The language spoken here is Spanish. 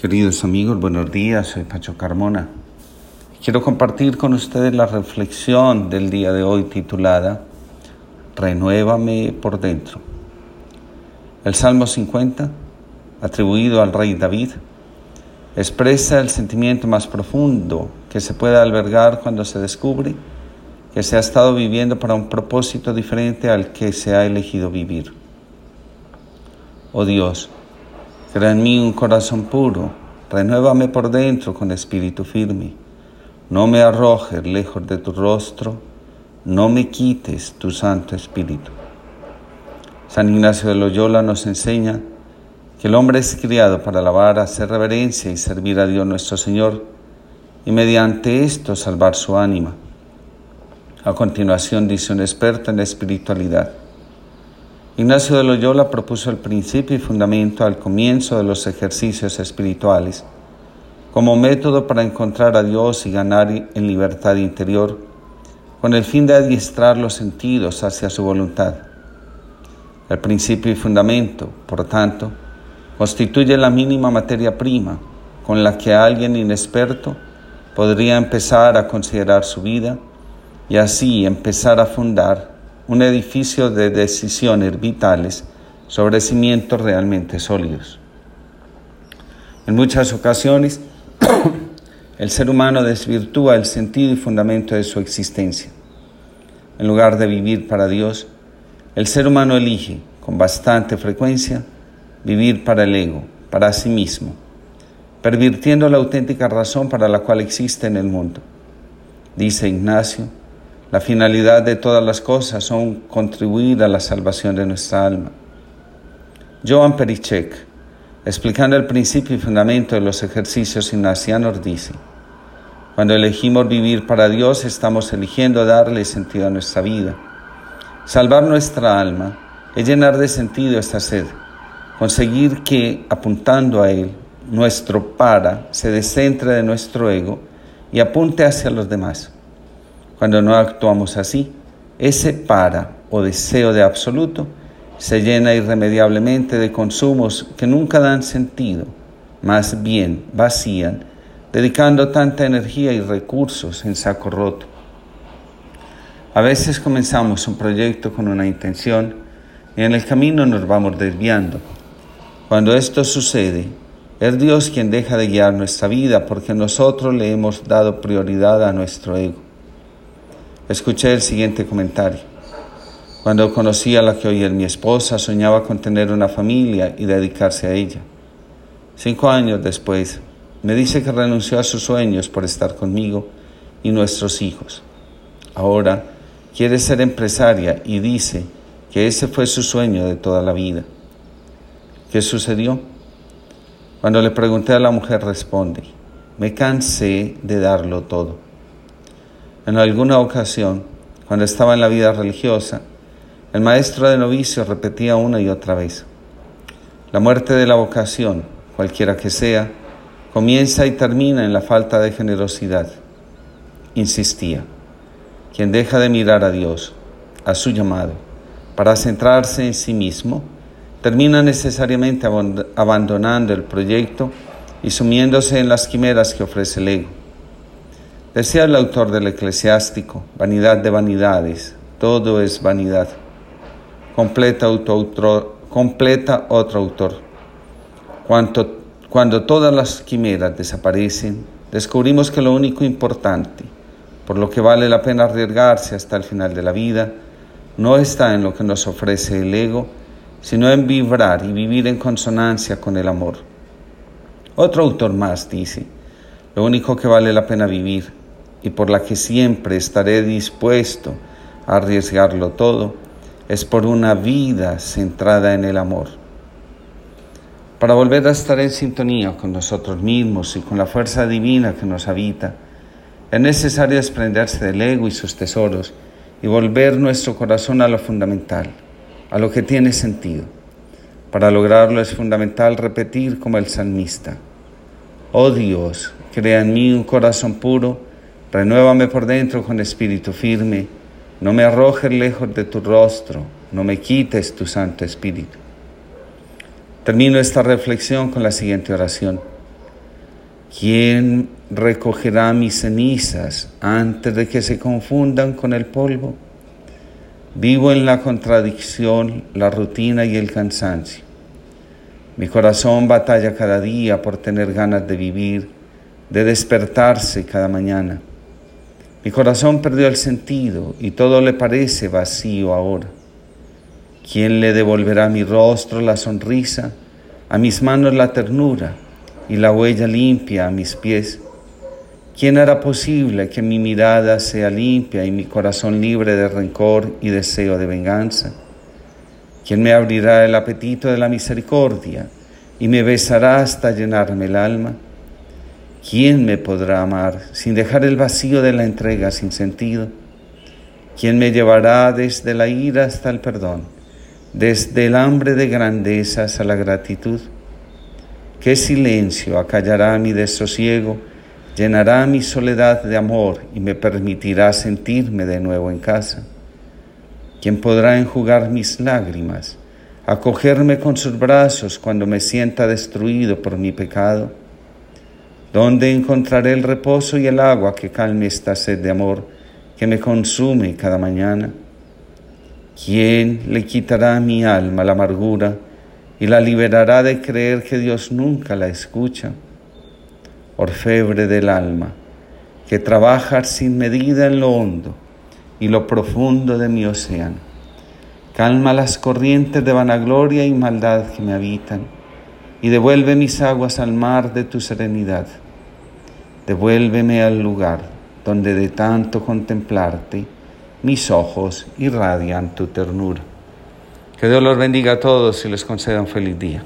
Queridos amigos, buenos días, soy Pacho Carmona. Quiero compartir con ustedes la reflexión del día de hoy titulada Renuévame por dentro. El Salmo 50, atribuido al rey David, expresa el sentimiento más profundo que se puede albergar cuando se descubre que se ha estado viviendo para un propósito diferente al que se ha elegido vivir. Oh Dios, Crea en mí un corazón puro, renuévame por dentro con espíritu firme. No me arrojes lejos de tu rostro, no me quites tu Santo Espíritu. San Ignacio de Loyola nos enseña que el hombre es criado para alabar, hacer reverencia y servir a Dios nuestro Señor y mediante esto salvar su ánima. A continuación dice un experto en espiritualidad. Ignacio de Loyola propuso el principio y fundamento al comienzo de los ejercicios espirituales como método para encontrar a Dios y ganar en libertad interior, con el fin de adiestrar los sentidos hacia su voluntad. El principio y fundamento, por tanto, constituye la mínima materia prima con la que alguien inexperto podría empezar a considerar su vida y así empezar a fundar un edificio de decisiones vitales sobre cimientos realmente sólidos. En muchas ocasiones, el ser humano desvirtúa el sentido y fundamento de su existencia. En lugar de vivir para Dios, el ser humano elige, con bastante frecuencia, vivir para el ego, para sí mismo, pervirtiendo la auténtica razón para la cual existe en el mundo. Dice Ignacio, la finalidad de todas las cosas son contribuir a la salvación de nuestra alma. Joan Perichek, explicando el principio y fundamento de los ejercicios ignacianos, dice, cuando elegimos vivir para Dios, estamos eligiendo darle sentido a nuestra vida. Salvar nuestra alma es llenar de sentido esta sed, conseguir que, apuntando a Él, nuestro para se descentre de nuestro ego y apunte hacia los demás. Cuando no actuamos así, ese para o deseo de absoluto se llena irremediablemente de consumos que nunca dan sentido, más bien vacían, dedicando tanta energía y recursos en saco roto. A veces comenzamos un proyecto con una intención y en el camino nos vamos desviando. Cuando esto sucede, es Dios quien deja de guiar nuestra vida porque nosotros le hemos dado prioridad a nuestro ego. Escuché el siguiente comentario. Cuando conocí a la que hoy es mi esposa, soñaba con tener una familia y dedicarse a ella. Cinco años después, me dice que renunció a sus sueños por estar conmigo y nuestros hijos. Ahora quiere ser empresaria y dice que ese fue su sueño de toda la vida. ¿Qué sucedió? Cuando le pregunté a la mujer responde, me cansé de darlo todo. En alguna ocasión, cuando estaba en la vida religiosa, el maestro de novicios repetía una y otra vez, la muerte de la vocación, cualquiera que sea, comienza y termina en la falta de generosidad. Insistía, quien deja de mirar a Dios, a su llamado, para centrarse en sí mismo, termina necesariamente abandonando el proyecto y sumiéndose en las quimeras que ofrece el ego. Decía el autor del eclesiástico, vanidad de vanidades, todo es vanidad. Completa, otro autor. Cuando todas las quimeras desaparecen, descubrimos que lo único importante, por lo que vale la pena arriesgarse hasta el final de la vida, no está en lo que nos ofrece el ego, sino en vibrar y vivir en consonancia con el amor. Otro autor más dice, lo único que vale la pena vivir y por la que siempre estaré dispuesto a arriesgarlo todo, es por una vida centrada en el amor. Para volver a estar en sintonía con nosotros mismos y con la fuerza divina que nos habita, es necesario desprenderse del ego y sus tesoros y volver nuestro corazón a lo fundamental, a lo que tiene sentido. Para lograrlo es fundamental repetir como el salmista, Oh Dios, crea en mí un corazón puro, Renuévame por dentro con espíritu firme, no me arrojes lejos de tu rostro, no me quites tu Santo Espíritu. Termino esta reflexión con la siguiente oración. ¿Quién recogerá mis cenizas antes de que se confundan con el polvo? Vivo en la contradicción, la rutina y el cansancio. Mi corazón batalla cada día por tener ganas de vivir, de despertarse cada mañana. Mi corazón perdió el sentido y todo le parece vacío ahora. ¿Quién le devolverá a mi rostro la sonrisa, a mis manos la ternura y la huella limpia a mis pies? ¿Quién hará posible que mi mirada sea limpia y mi corazón libre de rencor y deseo de venganza? ¿Quién me abrirá el apetito de la misericordia y me besará hasta llenarme el alma? ¿Quién me podrá amar sin dejar el vacío de la entrega sin sentido? ¿Quién me llevará desde la ira hasta el perdón, desde el hambre de grandezas a la gratitud? ¿Qué silencio acallará mi desosiego? llenará mi soledad de amor y me permitirá sentirme de nuevo en casa. ¿Quién podrá enjugar mis lágrimas, acogerme con sus brazos cuando me sienta destruido por mi pecado? ¿Dónde encontraré el reposo y el agua que calme esta sed de amor que me consume cada mañana? ¿Quién le quitará a mi alma la amargura y la liberará de creer que Dios nunca la escucha? orfebre del alma, que trabaja sin medida en lo hondo y lo profundo de mi océano. Calma las corrientes de vanagloria y maldad que me habitan y devuelve mis aguas al mar de tu serenidad. Devuélveme al lugar donde de tanto contemplarte mis ojos irradian tu ternura. Que Dios los bendiga a todos y les conceda un feliz día.